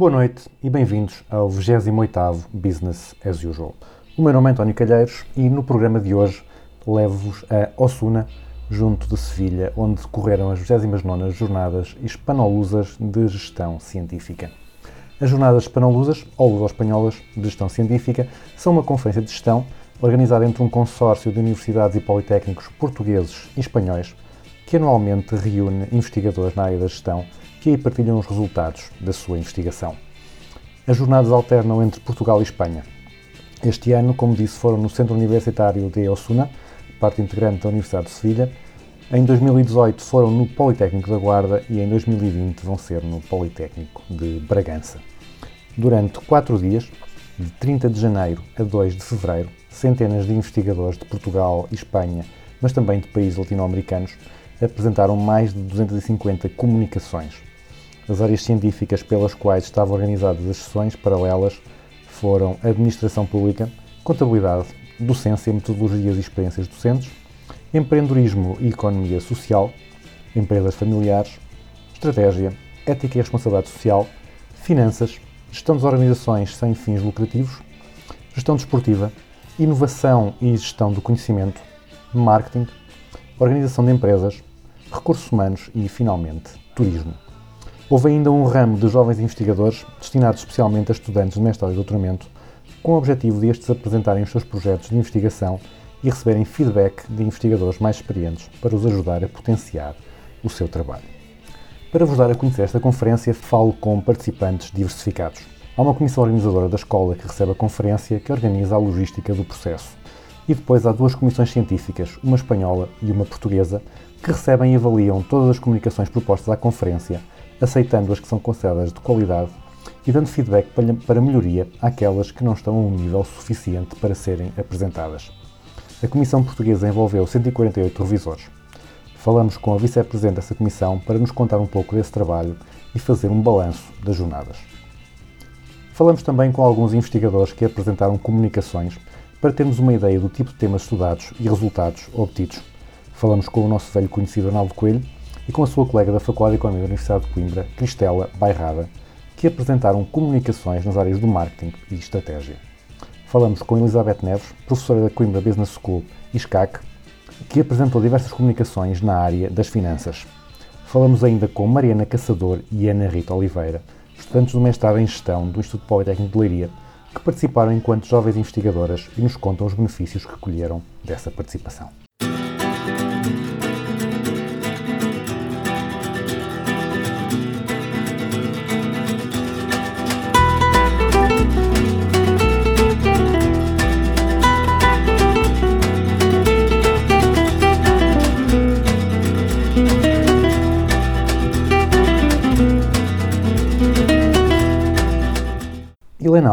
Boa noite e bem-vindos ao 28º Business as Usual. O meu nome é António Calheiros e no programa de hoje levo-vos a Osuna, junto de Sevilha, onde decorreram as 29º Jornadas Hispanolusas de Gestão Científica. As Jornadas Hispanolusas, ou Luso-Espanholas de Gestão Científica, são uma conferência de gestão organizada entre um consórcio de universidades e politécnicos portugueses e espanhóis que anualmente reúne investigadores na área da gestão que aí partilham os resultados da sua investigação. As jornadas alternam entre Portugal e Espanha. Este ano, como disse, foram no Centro Universitário de Osuna, parte integrante da Universidade de Sevilha. Em 2018 foram no Politécnico da Guarda e em 2020 vão ser no Politécnico de Bragança. Durante quatro dias, de 30 de janeiro a 2 de fevereiro, centenas de investigadores de Portugal e Espanha, mas também de países latino-americanos, apresentaram mais de 250 comunicações. As áreas científicas pelas quais estavam organizadas as sessões paralelas foram Administração Pública, Contabilidade, Docência, Metodologias e Experiências Docentes, Empreendedorismo e Economia Social, Empresas Familiares, Estratégia, Ética e Responsabilidade Social, Finanças, Gestão das Organizações sem fins lucrativos, Gestão Desportiva, Inovação e Gestão do Conhecimento, Marketing, Organização de Empresas, Recursos Humanos e, finalmente, Turismo. Houve ainda um ramo de jovens investigadores destinados especialmente a estudantes de mestrado e doutoramento, com o objetivo de estes apresentarem os seus projetos de investigação e receberem feedback de investigadores mais experientes para os ajudar a potenciar o seu trabalho. Para vos dar a conhecer esta conferência, falo com participantes diversificados. Há uma comissão organizadora da escola que recebe a conferência, que organiza a logística do processo. E depois há duas comissões científicas, uma espanhola e uma portuguesa, que recebem e avaliam todas as comunicações propostas à conferência, aceitando as que são consideradas de qualidade e dando feedback para- melhoria àquelas que não estão a um nível suficiente para serem apresentadas. A Comissão Portuguesa envolveu 148 revisores. Falamos com a vice-presidente dessa comissão para nos contar um pouco desse trabalho e fazer um balanço das jornadas. Falamos também com alguns investigadores que apresentaram comunicações para termos uma ideia do tipo de temas estudados e resultados obtidos. Falamos com o nosso velho conhecido Arnaldo Coelho e com a sua colega da Faculdade de Economia da Universidade de Coimbra, Cristela Bairrada, que apresentaram comunicações nas áreas do marketing e estratégia. Falamos com Elizabeth Neves, professora da Coimbra Business School e SCAC, que apresentou diversas comunicações na área das finanças. Falamos ainda com Mariana Caçador e Ana Rita Oliveira, estudantes do mestrado em Gestão do Instituto Politécnico de Leiria, que participaram enquanto jovens investigadoras e nos contam os benefícios que colheram dessa participação.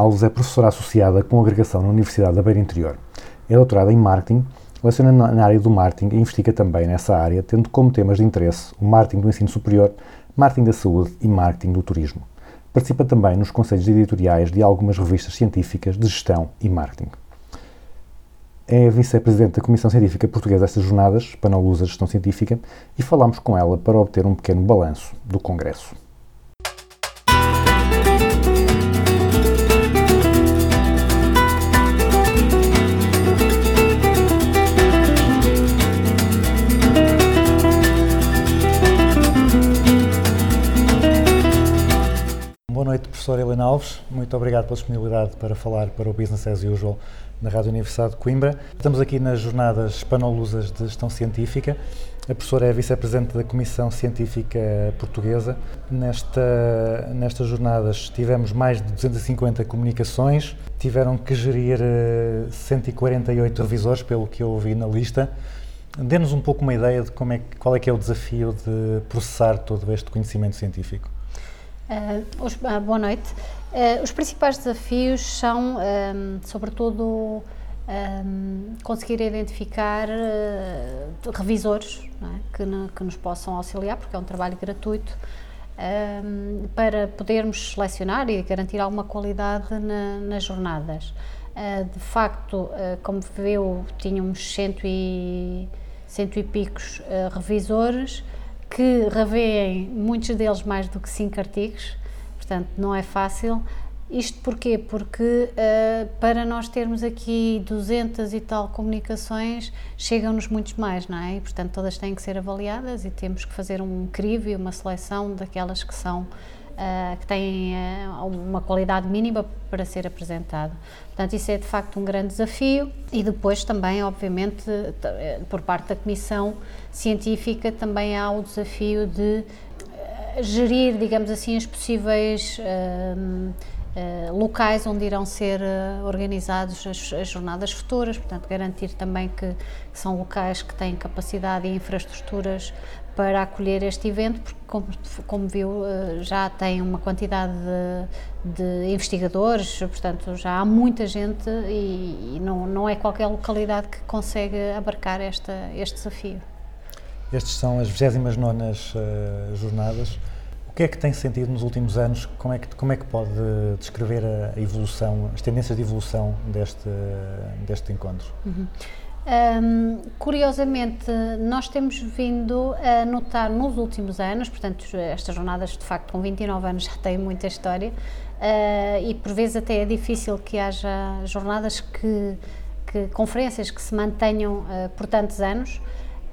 Alves é professora associada com agregação na Universidade da Beira Interior. É doutorada em marketing, leciona na área do marketing e investiga também nessa área, tendo como temas de interesse o marketing do ensino superior, marketing da saúde e marketing do turismo. Participa também nos conselhos editoriais de algumas revistas científicas de gestão e marketing. É vice-presidente da Comissão Científica Portuguesa destas jornadas, Panolusa Gestão Científica, e falámos com ela para obter um pequeno balanço do Congresso. Boa noite, professora Helena Alves. Muito obrigado pela disponibilidade para falar para o Business as Usual na Rádio Universidade de Coimbra. Estamos aqui nas jornadas Hispanolusas de Gestão Científica. A professora é vice-presidente da Comissão Científica Portuguesa. Nesta, nestas jornadas tivemos mais de 250 comunicações, tiveram que gerir eh, 148 revisores, pelo que eu vi na lista. Dê-nos um pouco uma ideia de como é, qual é que é o desafio de processar todo este conhecimento científico. Ah, os- ah, boa noite. Ah, os principais desafios são, ahm, sobretudo, ahm, conseguir identificar revisores é? que, que nos possam auxiliar, porque é um trabalho gratuito, ahm, para podermos selecionar e garantir alguma qualidade na- nas jornadas. De facto, como viu, tínhamos cento e, cento e picos revisores que revêem muitos deles mais do que cinco artigos, portanto não é fácil. Isto porquê? Porque ah, para nós termos aqui 200 e tal comunicações, chegam-nos muitos mais, não é? E, portanto todas têm que ser avaliadas e temos que fazer um crivo e uma seleção daquelas que são ah, que têm ah, uma qualidade mínima para ser apresentado. Portanto, isso é de facto um grande desafio e depois também, obviamente, eh, por parte da Comissão Científica, também há o desafio de eh, gerir, digamos assim, os possíveis eh, locais onde irão ser eh, organizados as, as jornadas futuras, portanto, garantir também que, são locais que têm capacidade e infraestruturas para acolher este evento, porque, como, como viu, eh, já tem uma quantidade de, de investigadores, portanto, já há muita gente e, e não, não é qualquer localidade que consegue abarcar esta, este desafio. Estes são as 29 uh, jornadas. Que é que tem sentido nos últimos anos? Como é que, como é que pode descrever a, evolução, as tendências de evolução deste, deste encontro? Hum, curiosamente, nós temos vindo a notar nos últimos anos, portanto, estas jornadas de facto com 29 anos já têm muita história uh, e por vezes até é difícil que haja jornadas que, que conferências que se mantenham uh, por tantos anos.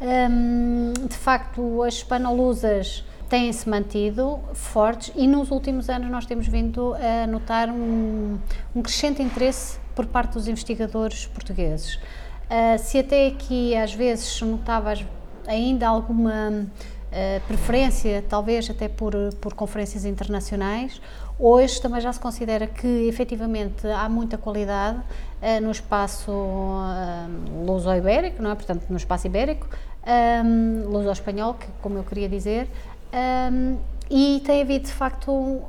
Um, de facto, as Hispanolosas têm-se mantido fortes e nos últimos anos nós temos vindo a notar um, um crescente interesse por parte dos investigadores portugueses. Uh, se até aqui às vezes notava ainda alguma uh, preferência, talvez até por, por conferências internacionais, hoje também já se considera que efetivamente há muita qualidade uh, no espaço luso-ibérico, não é? portanto no espaço ibérico, um, luso-espanhol, como eu queria dizer, um, e tem havido de facto um,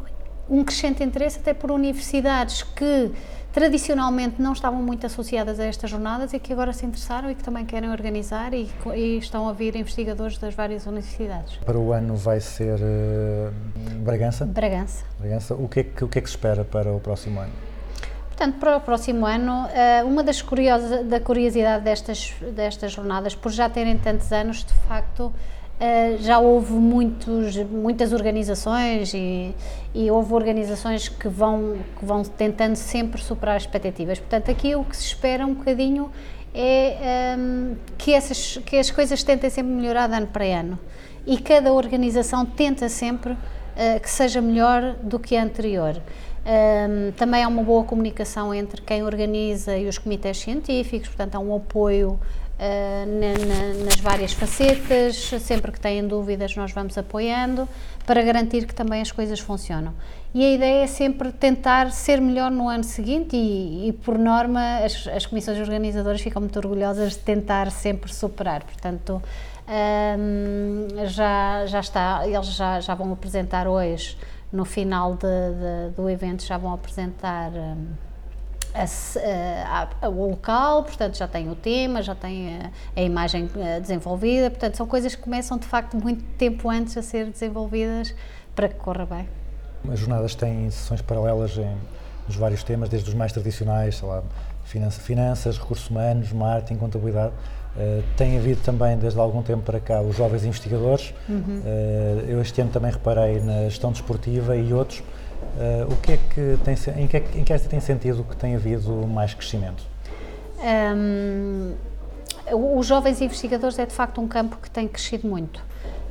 um crescente interesse até por universidades que tradicionalmente não estavam muito associadas a estas jornadas e que agora se interessaram e que também querem organizar e, e estão a vir investigadores das várias universidades. Para o ano vai ser uh, Bragança? Bragança. Bragança. O que, é que, o que é que se espera para o próximo ano? Portanto, para o próximo ano, uma das curiosas, da curiosidade destas, destas jornadas, por já terem tantos anos, de facto, Uh, já houve muitos, muitas organizações e, e, houve organizações que vão, que vão tentando sempre superar as expectativas. Portanto, aqui o que se espera um bocadinho é um, que, essas, que as coisas tentem sempre melhorar de ano para ano e cada organização tenta sempre uh, que seja melhor do que a anterior. Um, também há uma boa comunicação entre quem organiza e os comitês científicos, portanto, há um apoio Uh, na, na, nas várias facetas, sempre que têm dúvidas nós vamos apoiando para garantir que também as coisas funcionam. E a ideia é sempre tentar ser melhor no ano seguinte e, e por norma as, as, comissões organizadoras ficam muito orgulhosas de tentar sempre superar, portanto um, já, já está, eles já, já vão apresentar hoje, no final de, de, do evento já vão apresentar um, a, a, o local, portanto já tem o tema, já tem a, a, imagem desenvolvida, portanto são coisas que começam de facto muito tempo antes a ser desenvolvidas para que corra bem. As jornadas têm sessões paralelas em, nos vários temas, desde os mais tradicionais, sei lá, finanças, finanças recursos humanos, marketing, contabilidade. Uh, tem havido também, desde algum tempo para cá, os jovens investigadores. Uhum. Uh, eu este ano também reparei na gestão desportiva e outros. Uh, o que é que tem, em, que, em que é que tem sentido que tem havido mais crescimento? Um, os jovens investigadores é de facto um campo que tem crescido muito.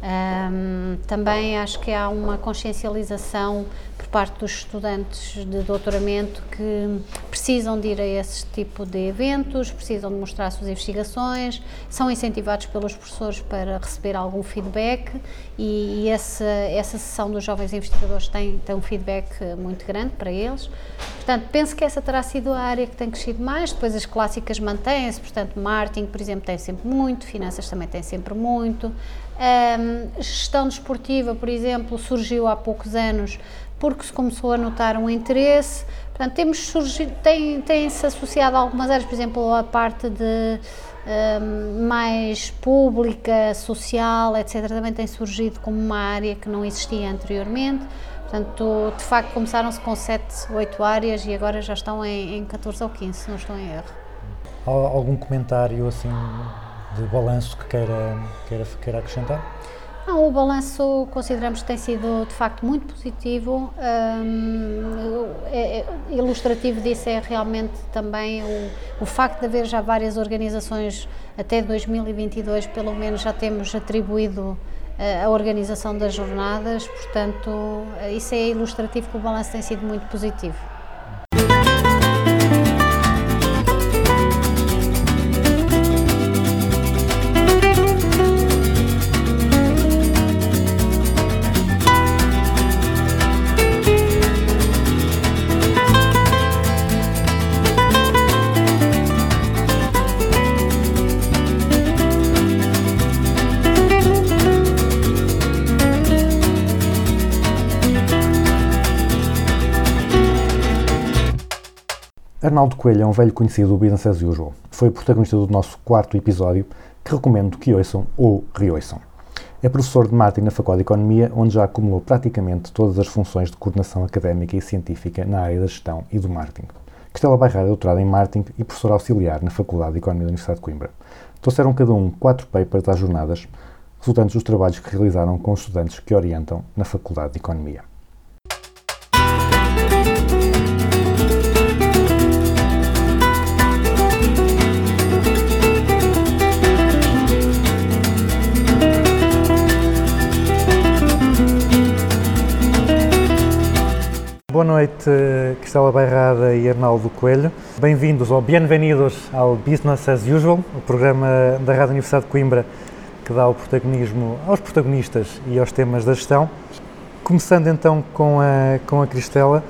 Ahm, também acho que há uma consciencialização por parte dos estudantes de doutoramento que precisam de ir a esse tipo de eventos, precisam de mostrar as suas investigações, são incentivados pelos professores para receber algum feedback e, e essa, essa sessão dos jovens investigadores tem, tem um feedback muito grande para eles. Portanto, penso que essa terá sido a área que tem crescido mais, depois as clássicas mantêm-se, portanto, marketing, por exemplo, tem sempre muito, finanças também tem sempre muito. Ahm, gestão desportiva, por exemplo, surgiu há poucos anos porque se começou a notar um interesse. Portanto, temos surgido, tem, tem-se associado a algumas áreas, por exemplo, a parte de ahm, mais pública, social, etc., também tem surgido como uma área que não existia anteriormente. Portanto, de facto, começaram-se com 7, 8 áreas e agora já estão em, em 14 ou 15, se não estou em erro. Al- Algum comentário assim de balanço que queira, queira, queira acrescentar? Não, o balanço consideramos que tem sido de facto muito positivo. Hum, é- é- ilustrativo disso é realmente também o, o facto de haver já várias organizações, até 2022 pelo menos já temos atribuído eh, a organização das jornadas, portanto, isso é ilustrativo que o balanço tem sido muito positivo. Arnaldo Coelho é um velho conhecido do Business as Usual. Foi protagonista do nosso quarto episódio, que recomendo que ouçam ou reouçam. É professor de marketing na Faculdade de Economia, onde já acumulou praticamente todas as funções de coordenação académica e científica na área da gestão e do marketing. Cristela Bairrada é doutorada em marketing e professora auxiliar na Faculdade de Economia da Universidade de Coimbra. Trouxeram cada um quatro papers às jornadas, resultantes dos trabalhos que realizaram com os estudantes que orientam na Faculdade de Economia. Boa noite, Cristela Bairrada e Arnaldo Coelho. Bem-vindos ou bem-vindos ao Business as Usual, o programa da Rádio Universidade de Coimbra que dá o protagonismo aos protagonistas e aos temas da gestão. Começando então com a, com a Cristela,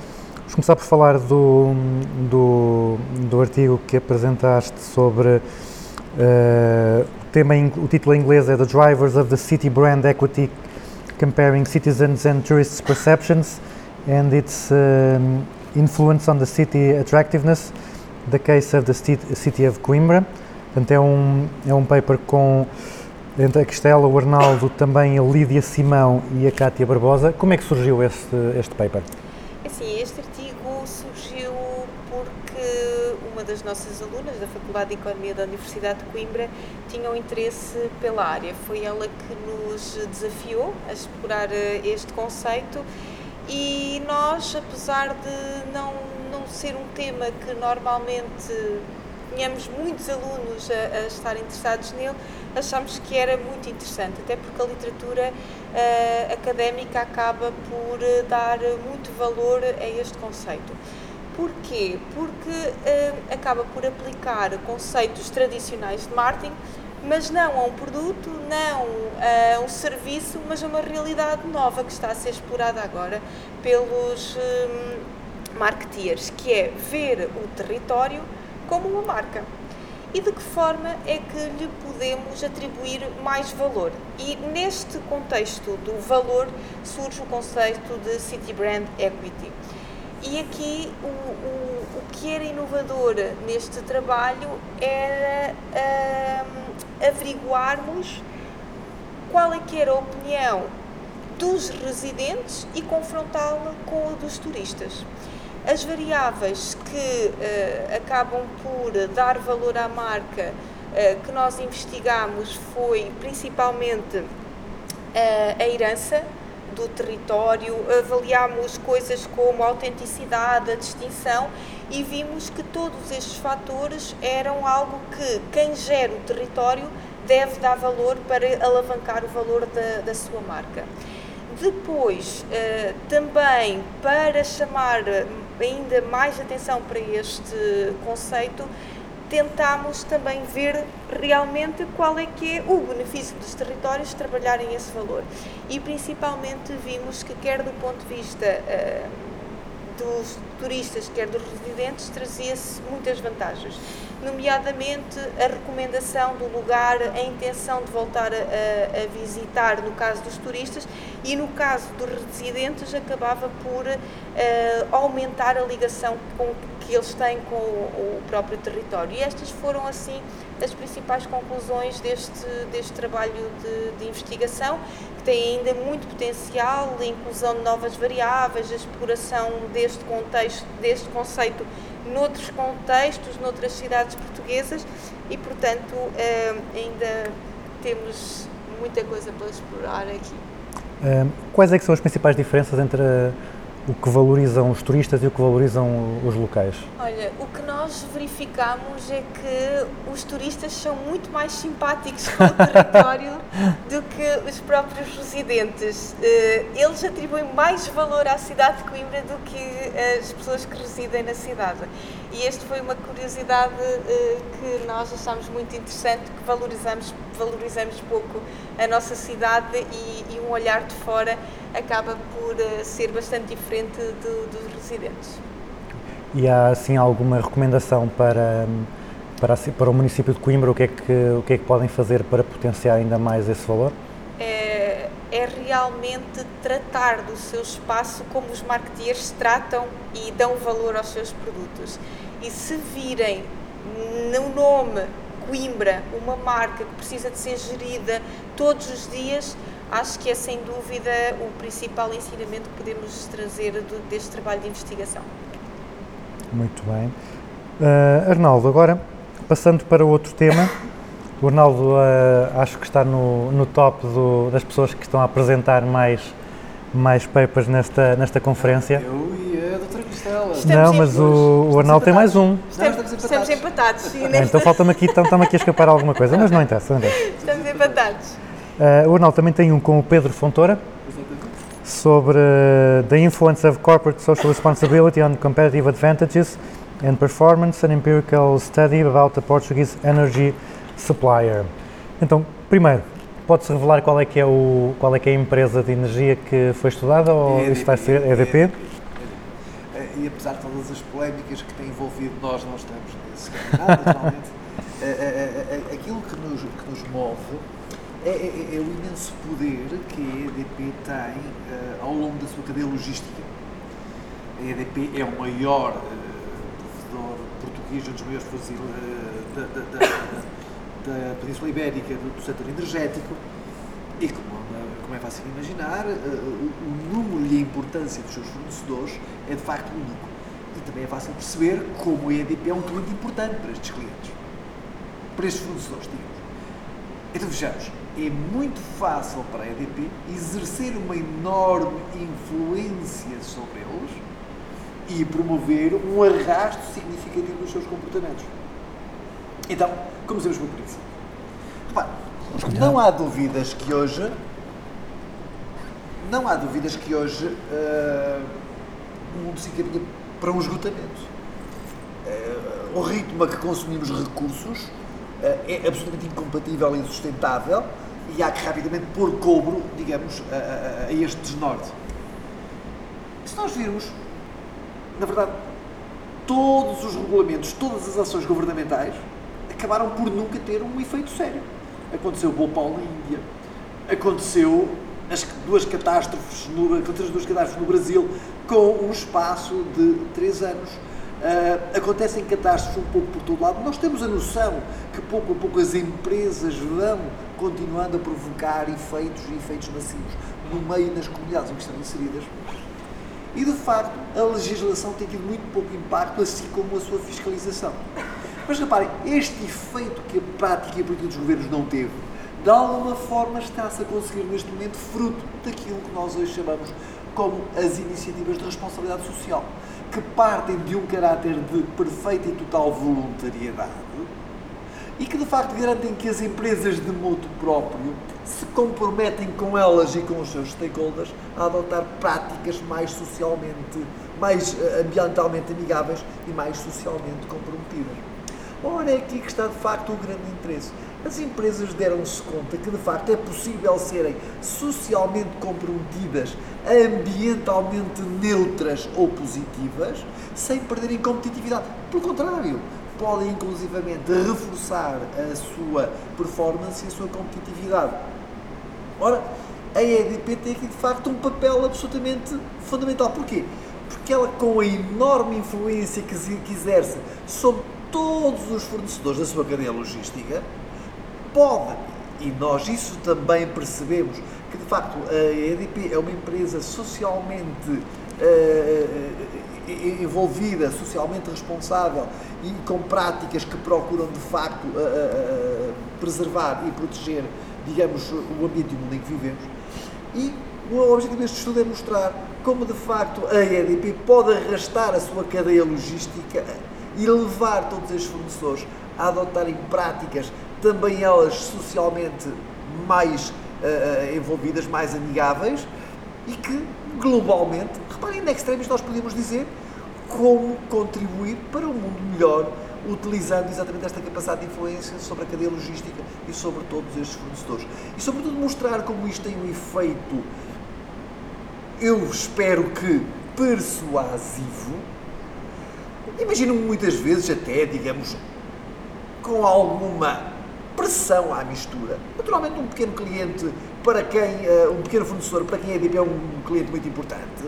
vamos começar por falar do, do, do artigo que apresentaste sobre eh, o tema, em- o título em inglês é The Drivers of the City Brand Equity Comparing Citizens and Tourists' Perceptions and its um, Influence on the City Attractiveness, the Case of the City, of Coimbra. Portanto, é um, é um paper com entre a Cristela, o Arnaldo, também a Lídia Simão e a Cátia Barbosa. Como é que surgiu este, este paper? Assim, este artigo surgiu porque uma das nossas alunas da Faculdade de Economia da Universidade de Coimbra tinha um interesse pela área. Foi ela que nos desafiou a explorar eh, este conceito e nós, apesar de não, não ser um tema que normalmente tínhamos muitos alunos a, a estar interessados nele, achámos que era muito interessante, até porque a literatura eh, académica acaba por eh, dar muito valor a este conceito. Porquê? Porque eh, acaba por aplicar conceitos tradicionais de marketing, mas não a um produto, não a um serviço, mas a uma realidade nova que está a ser explorada agora pelos hum, marketeers, que é ver o território como uma marca. E de que forma é que lhe podemos atribuir mais valor? E neste contexto do valor surge o conceito de City Brand Equity. E aqui o, o, o que era inovador neste trabalho era hum, averiguarmos qual é que era a opinião dos residentes e confrontá-la com a dos turistas. As variáveis que eh, acabam por dar valor à marca eh, que nós investigamos foi principalmente eh, a herança do território, avaliámos coisas como a autenticidade, a distinção e vimos que todos estes fatores eram algo que quem gera o território deve dar valor para alavancar o valor da, da sua marca. Depois, eh, também para chamar ainda mais atenção para este conceito, tentámos também ver realmente qual é que é o benefício dos territórios trabalharem esse valor. E principalmente vimos que quer do ponto de vista eh, dos turistas, quer dos residentes, trazia-se muitas vantagens, nomeadamente a recomendação do lugar, a intenção de voltar a, a- visitar, no caso dos turistas, e no caso dos residentes, acabava por eh, aumentar a ligação com, que eles têm com o, o próprio território. E estas foram, assim, as principais conclusões deste, deste trabalho de, de investigação, que tem ainda muito potencial, a inclusão de novas variáveis, a exploração deste contexto, deste conceito noutros contextos, noutras cidades portuguesas e, portanto, eh, ainda temos muita coisa para explorar aqui. Ahm, quais é que são as principais diferenças entre o que valorizam os turistas e o que valorizam os locais? Olha, o que nós verificamos é que os turistas são muito mais simpáticos com o território do que os próprios residentes. Eh, Eles atribuem mais valor à cidade de Coimbra do que as pessoas que residem na cidade. E esta foi uma curiosidade eh, que nós achamos muito interessante, que valorizamos, valorizamos pouco a nossa cidade e, e um olhar de fora acaba por eh, ser bastante diferente do- dos residentes. E há assim alguma recomendação para, para, a ci- para o município de Coimbra? O que, é que, o que é que podem fazer para potenciar ainda mais esse valor? é, é realmente tratar do seu espaço como os marketeers tratam e dão valor aos seus produtos. E se virem no nome Coimbra uma marca que precisa de ser gerida todos os dias, acho que é sem dúvida o principal ensinamento que podemos trazer do- deste trabalho de investigação. Muito bem. Ah, Arnaldo, agora passando para outro tema. O Arnaldo ah, acho que está no, no top do- das pessoas que estão a apresentar mais, mais papers nesta, nesta conferência. Eu e a doutora Cristela. Estamos Não, em- mas o, o Arnaldo tem mais um. Estamos, estamos estamos empatados. empatados. sim, Ah, nesta- Então falta-me aqui, então, está-me aqui a escapar alguma coisa, mas não interessa. Não interessa. Estamos empatados. Ah, o Arnaldo também tem um com o Pedro Fontoura sobre uh, the influence of corporate social responsibility on competitive advantages and performance, an empirical study about the Portuguese energy supplier. Então, primeiro, pode-se revelar qual é que é o qual é que é a empresa de energia que foi estudada ou isso vai ser EDP, EDP? E apesar de todas as polémicas que têm envolvido, nós não estamos nesse naturalmente. aquilo que nos, que nos move é, é- é o imenso poder que a EDP tem eh, ao longo da sua cadeia logística. A EDP é o maior eh, provedor português, um dos maiores eh, da, da- da- da Península Ibérica do, do setor energético e como, como é fácil imaginar, eh, o, número e a importância dos seus fornecedores é de facto único. E também é fácil perceber como a EDP é um cliente importante para estes clientes, para estes fornecedores, digamos. Então vejamos, é muito fácil para a EDP exercer uma enorme influência sobre eles e promover um arrasto significativo dos seus comportamentos. Então, comecemos por isso. Repare, não há dúvidas que hoje não há dúvidas que hoje eh, o mundo se encaminha para um esgotamento. Eh, o ritmo a que consumimos recursos eh, é absolutamente incompatível e insustentável e há que rapidamente pôr cobro, digamos, a, a- a este desnorte. Se nós virmos, na verdade, todos os regulamentos, todas as ações governamentais acabaram por nunca ter um efeito sério. Aconteceu o Bhopal na Índia, aconteceu as duas catástrofes no, aconteceram as duas catástrofes no Brasil com um espaço de três anos. Ah, acontecem catástrofes um pouco por todo lado. Nós temos a noção que pouco a pouco as empresas vão continuando a provocar efeitos e efeitos massivos no meio e nas comunidades em que estão inseridas. E de facto, a legislação tem tido muito pouco impacto, assim como a sua fiscalização. Mas reparem, este efeito que a prática e a política dos governos não teve, de alguma forma está-se a conseguir neste momento fruto daquilo que nós hoje chamamos como as iniciativas de responsabilidade social, que partem de um caráter de perfeita e total voluntariedade e que de facto garantem que as empresas de modo próprio se comprometem com elas e com os seus stakeholders a adotar práticas mais socialmente, mais eh, ambientalmente amigáveis e mais socialmente comprometidas. Ora, é aqui que está de facto o grande interesse. As empresas deram-se conta que de facto é possível serem socialmente comprometidas, ambientalmente neutras ou positivas, sem perderem competitividade. Pelo contrário, podem inclusivamente reforçar a sua performance e a sua competitividade. Ora, a EDP tem aqui de facto um papel absolutamente fundamental. Porquê? Porque ela, com a enorme influência que exerce sobre todos os fornecedores da sua cadeia logística, pode, e nós isso também percebemos, que de facto a EDP é uma empresa socialmente eh, eh, envolvida, socialmente responsável e com práticas que procuram de facto eh, eh, preservar e proteger, digamos, o ambiente e o mundo em que vivemos. E o objetivo deste estudo é mostrar como de facto a EDP pode arrastar a sua cadeia logística e levar todos estes fornecedores a adotarem práticas, também elas socialmente mais eh, envolvidas, mais amigáveis e que globalmente, reparem, em extremis nós podemos dizer como contribuir para um mundo melhor utilizando exatamente esta capacidade de influência sobre a cadeia logística e sobre todos estes fornecedores. E sobretudo mostrar como isto tem um efeito, eu espero que persuasivo, imagino muitas vezes até, digamos, com alguma pressão à mistura. Naturalmente um pequeno cliente para quem, eh, um pequeno fornecedor para quem a EDP é um cliente muito importante,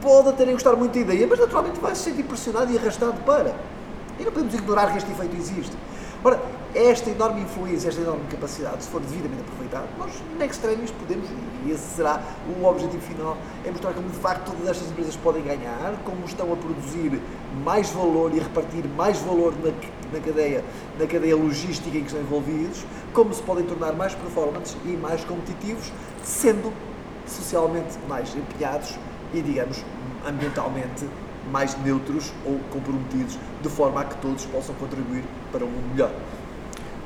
pode até gostar muito da ideia, mas naturalmente vai se sentir pressionado e arrastado para. E não podemos ignorar que este efeito existe. Ora, esta enorme influência, esta enorme capacidade, se for devidamente aproveitada, nós, na extremis, podemos, e esse será o objetivo final, é mostrar como de facto todas estas empresas podem ganhar, como estão a produzir mais valor e a repartir mais valor na, na, cadeia, na cadeia logística em que estão envolvidos, como se podem tornar mais performantes e mais competitivos, sendo socialmente mais empenhados e, digamos, ambientalmente mais neutros ou comprometidos, de forma a que todos possam contribuir para um mundo melhor.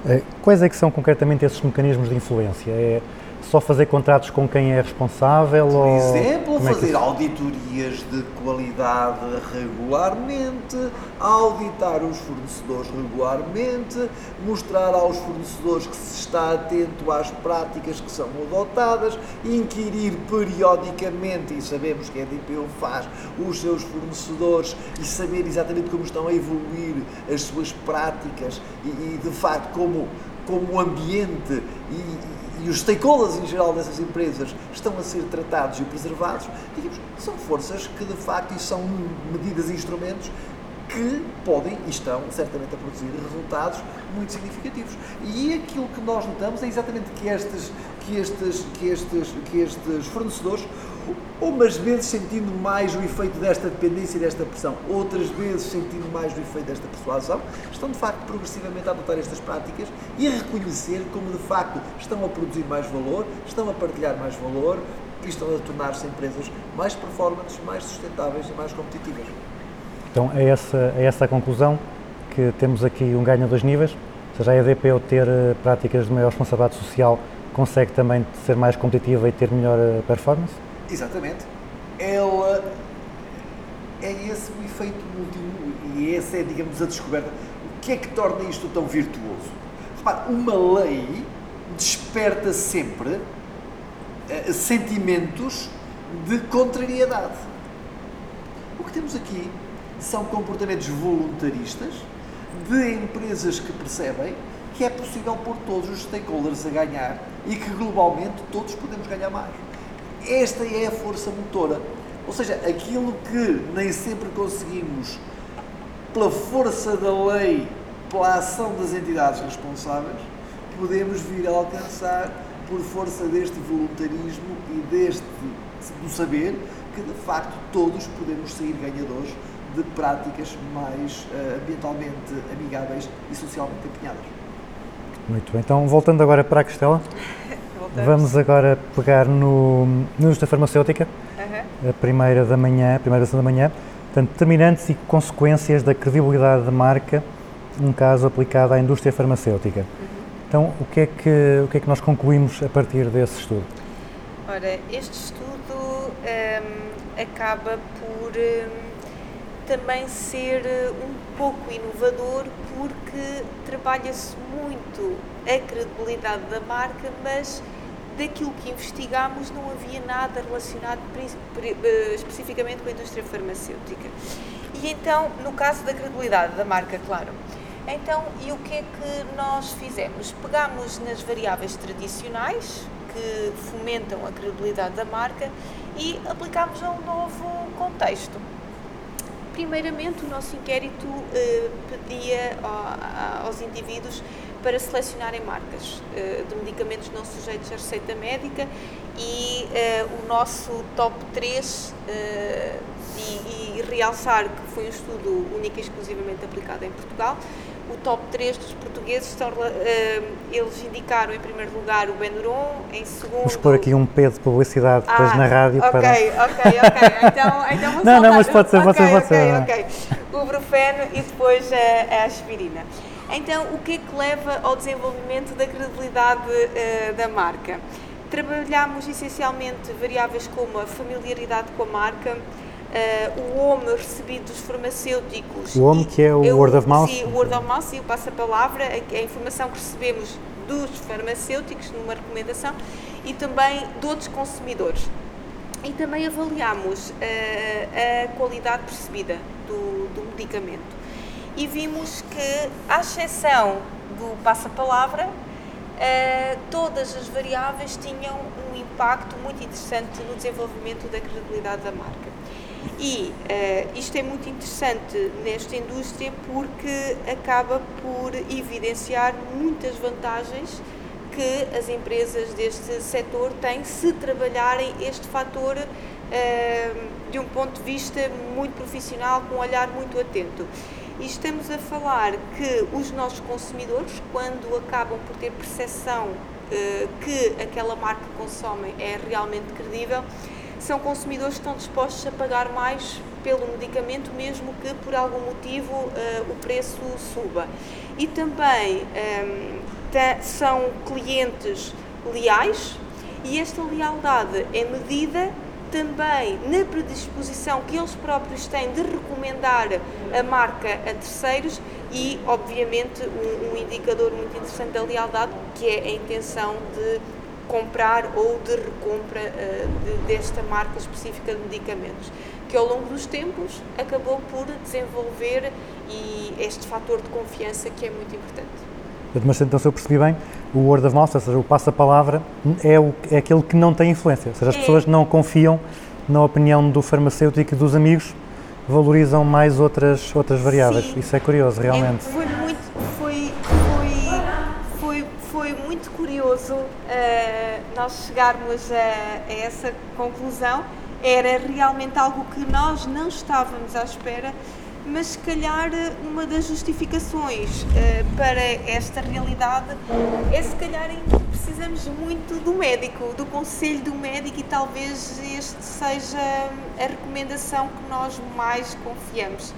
Eh, Quais é que são concretamente esses mecanismos de influência? É só fazer contratos com quem é responsável? Por ou exemplo, é fazer auditorias de qualidade regularmente, auditar os fornecedores regularmente, mostrar aos fornecedores que se está atento às práticas que são adotadas, inquirir periodicamente, e sabemos que a EDP o faz, os seus fornecedores e saber exatamente como estão a evoluir as suas práticas e, e, de facto, como, como o ambiente e, e os stakeholders em geral dessas empresas estão a ser tratados e preservados, digamos, são forças que de facto são medidas e instrumentos que podem e estão certamente a produzir resultados muito significativos. E aquilo que nós notamos é exatamente que estes, que estes, que estes, que estes fornecedores, umas vezes sentindo mais o efeito desta dependência e desta pressão, outras vezes sentindo mais o efeito desta persuasão, estão de facto progressivamente a adotar estas práticas e a reconhecer como de facto estão a produzir mais valor, estão a partilhar mais valor e estão a tornar-se empresas mais performantes, mais sustentáveis e mais competitivas. Então é essa, é essa a conclusão, que temos aqui um ganho a dois níveis, ou seja, a EDP ao ter eh, práticas de maior responsabilidade social consegue também ser mais competitiva e ter melhor eh, performance? Exatamente. Ela é esse o efeito último e essa é, digamos, a descoberta. O que é que torna isto tão virtuoso? Repare, uma lei desperta sempre eh, sentimentos de contrariedade. O que temos aqui são comportamentos voluntaristas de empresas que percebem que é possível pôr todos os stakeholders a ganhar e que globalmente todos podemos ganhar mais. Esta é a força motora. Ou seja, aquilo que nem sempre conseguimos pela força da lei, pela ação das entidades responsáveis, podemos vir a alcançar por força deste voluntarismo e deste do saber que de facto todos podemos sair ganhadores de práticas mais eh, ambientalmente amigáveis e socialmente empenhadas. Muito bem, então voltando agora para a Costela, Voltamos. vamos agora pegar no, na indústria farmacêutica, Aham. a primeira da manhã, a primeira versão da manhã, portanto, determinantes e consequências da credibilidade da marca um caso aplicado à indústria farmacêutica. Então, o que, é que, o que é que nós concluímos a partir desse estudo? Ora, este estudo hum, acaba por hum, também ser eh, um pouco inovador porque trabalha-se muito a credibilidade da marca, mas daquilo que investigámos não havia nada relacionado eh, especificamente com a indústria farmacêutica. E então, no caso da credibilidade da marca, claro. Então, e o que é que nós fizemos? Pegámos nas variáveis tradicionais que fomentam a credibilidade da marca e aplicámos a um novo contexto. Primeiramente, o nosso inquérito eh, pedia aos indivíduos para selecionarem marcas eh, de medicamentos não sujeitos à receita médica e eh, o nosso top 3 eh, e, e realçar que foi um estudo único e exclusivamente aplicado em Portugal. O top 3 dos portugueses estão, eles indicaram em primeiro lugar o Benuron, em segundo Vamos pôr aqui um P de publicidade depois ah, na rádio ok, para. ok, ok. Então, então vou Não, não, mas pode ser, pode ser, Ok, pode ser, ok, ok. O brufeno e depois a, a aspirina. Então, o que é que leva ao desenvolvimento da credibilidade eh, da marca? Trabalhamos essencialmente variáveis como a familiaridade com a marca, eh, o home recebido dos farmacêuticos. O home e- que é o eu- word of mouth? Sim, o word of mouth, sim, o passa-palavra, a, a informação que recebemos dos farmacêuticos numa recomendação e também de outros consumidores. E também avaliamos eh, a qualidade percebida do, do medicamento. E vimos que, à exceção do passa-palavra, eh, todas as variáveis tinham um impacto muito interessante no desenvolvimento da credibilidade da marca. E eh, isto é muito interessante nesta indústria porque acaba por evidenciar muitas vantagens que as empresas deste setor têm se trabalharem este fator eh, de um ponto de vista muito profissional, com um olhar muito atento. E estamos a falar que os nossos consumidores, quando acabam por ter percepção eh, que aquela marca que consomem é realmente credível, são consumidores que estão dispostos a pagar mais pelo medicamento, mesmo que por algum motivo eh, o preço suba. E também ehm, são clientes leais e esta lealdade é medida também na predisposição que eles próprios têm de recomendar a marca a terceiros e, obviamente, um, um indicador muito interessante da lealdade, que é a intenção de comprar ou de recompra eh, de- desta marca específica de medicamentos, que ao longo dos tempos acabou por desenvolver e este fator de confiança que é muito importante. Mas então, se eu percebi bem, o word of mouth, ou seja, o passa-palavra, é, o, é aquele que não tem influência. Ou seja, as É. pessoas não confiam na opinião do farmacêutico e dos amigos, valorizam mais outras, outras variáveis. Sim. Isso é curioso, realmente. É, foi muito, foi, foi, foi, foi muito curioso eh, nós chegarmos a, a essa conclusão. Era realmente algo que nós não estávamos à espera, mas se calhar eh, uma das justificações eh, para esta realidade é se calhar em que precisamos muito do médico, do conselho do médico e talvez este seja a recomendação que nós mais confiamos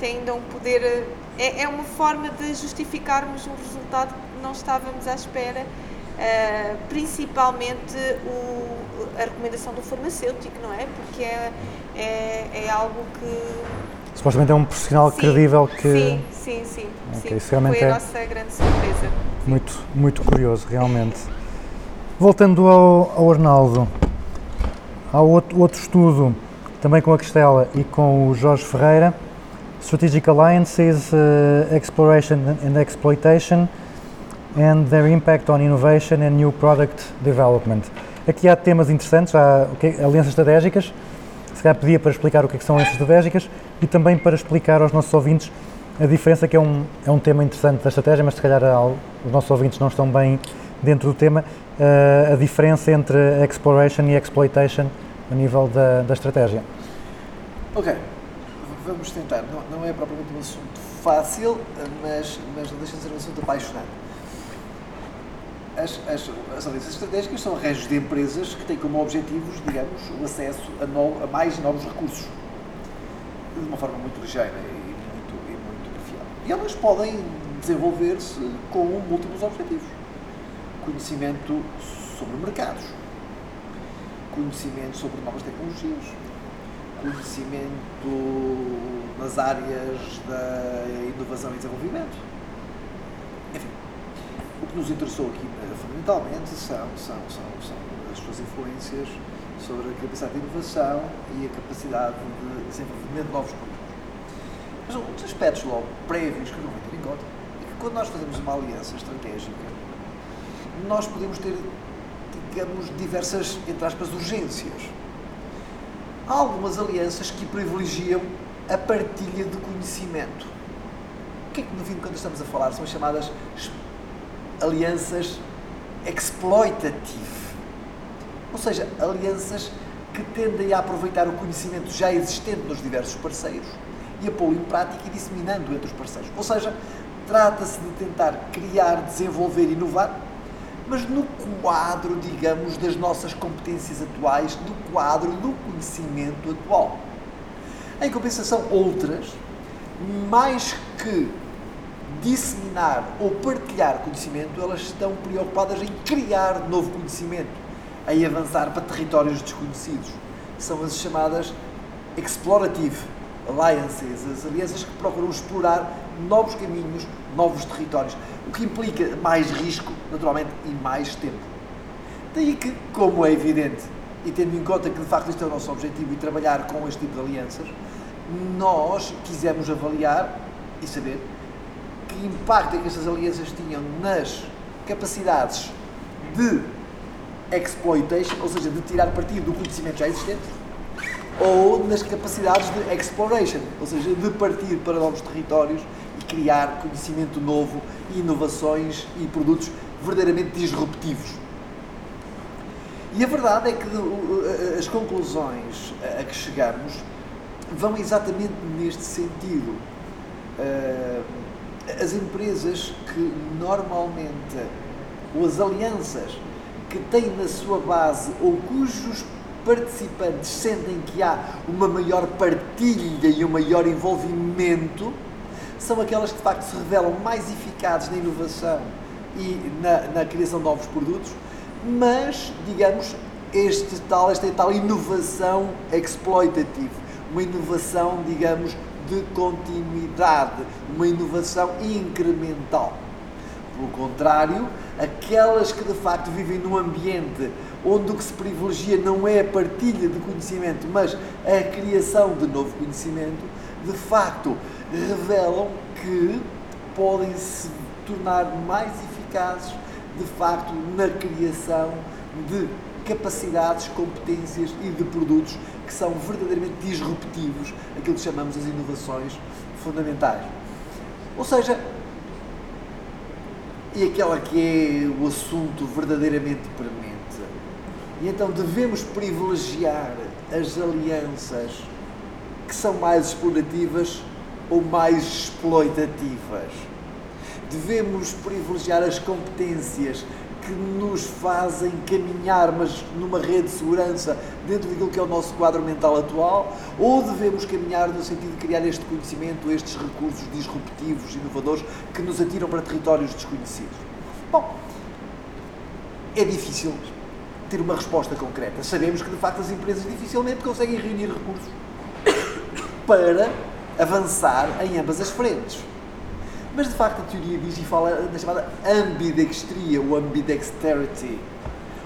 tendo um poder. eh, É, é uma forma de justificarmos um resultado que não estávamos à espera, eh, principalmente o- a recomendação do farmacêutico, não é? Porque é, é, é algo que. Supostamente é um profissional Sim, credível que. Sim, sim, sim. Ok, sim. isso realmente Foi a é- nossa grande surpresa. Muito, muito curioso, realmente. Voltando ao, ao Arnaldo, há outro, outro estudo, também com a Cristela e com o Jorge Ferreira, Strategic Alliances, uh, Exploration and Exploitation and their Impact on Innovation and New Product Development. Aqui há temas interessantes, há o que é- alianças estratégicas, se calhar pedia para explicar o que, é que são alianças estratégicas e também para explicar aos nossos ouvintes a diferença, que é um, é um tema interessante da estratégia, mas se calhar os nossos ouvintes não estão bem dentro do tema, eh, a diferença entre exploration e exploitation a nível da, da estratégia. Ok, vamos tentar. Não, não é propriamente um assunto fácil, mas, mas não deixa de ser um assunto apaixonante. As, as, as alianças estratégicas são arranjos de empresas que têm como objetivos, digamos, o acesso a, no, a mais novos recursos. De uma forma muito ligeira e muito, e muito trivial. E elas podem desenvolver-se com múltiplos objetivos. Conhecimento sobre mercados, conhecimento sobre novas tecnologias, conhecimento nas áreas da inovação e desenvolvimento. Enfim, o que nos interessou aqui fundamentalmente são, são, são, são as suas influências sobre a capacidade de inovação e a capacidade de desenvolvimento de novos produtos. Mas um dos aspectos logo prévios que não vou ter em conta é que quando nós fazemos uma aliança estratégica, nós podemos ter, digamos, diversas, entre aspas, urgências. Há algumas alianças que privilegiam a partilha de conhecimento. O que é que, no fim de contas, estamos a falar? São as chamadas alianças exploitative. Ou seja, alianças que tendem a aproveitar o conhecimento já existente nos diversos parceiros e a pô-lo em prática e disseminando entre os parceiros. Ou seja, trata-se de tentar criar, desenvolver inovar, mas no quadro, digamos, das nossas competências atuais, do quadro do conhecimento atual. Em compensação, outras, mais que disseminar ou partilhar conhecimento, elas estão preocupadas em criar novo conhecimento, em avançar para territórios desconhecidos. São as chamadas explorative alliances, as alianças que procuram explorar novos caminhos, novos territórios, o que implica mais risco, naturalmente, e mais tempo. Daí que, como é evidente, e tendo em conta que de facto este é o nosso objetivo e trabalhar com este tipo de alianças, nós quisemos avaliar e saber que impacto é que estas alianças tinham nas capacidades de exploitation, ou seja, de tirar partido do conhecimento já existente, ou nas capacidades de exploration, ou seja, de partir para novos territórios e criar conhecimento novo, inovações e produtos verdadeiramente disruptivos. E a verdade é que uh, as conclusões a que chegamos vão exatamente neste sentido. Uh, As empresas que normalmente, ou as alianças que têm na sua base ou cujos participantes sentem que há uma maior partilha e um maior envolvimento, são aquelas que de facto se revelam mais eficazes na inovação e na, na criação de novos produtos, mas, digamos, este tal, esta tal inovação exploitative, uma inovação, digamos, de continuidade, uma inovação incremental. Pelo contrário, aquelas que de facto vivem num ambiente onde o que se privilegia não é a partilha de conhecimento, mas a criação de novo conhecimento, de facto revelam que podem se tornar mais eficazes, de facto, na criação de capacidades, competências e de produtos que são verdadeiramente disruptivos, aquilo que chamamos as inovações fundamentais. Ou seja, e aquela que é o assunto verdadeiramente premente. E então devemos privilegiar as alianças que são mais explorativas ou mais exploitativas. Devemos privilegiar as competências que nos fazem caminhar, mas numa rede de segurança dentro daquilo que é o nosso quadro mental atual, ou devemos caminhar no sentido de criar este conhecimento, estes recursos disruptivos, inovadores, que nos atiram para territórios desconhecidos? Bom, é difícil ter uma resposta concreta. Sabemos que, de facto, as empresas dificilmente conseguem reunir recursos para avançar em ambas as frentes. Mas de facto a teoria diz e fala na chamada ambidextria ou ambidexterity.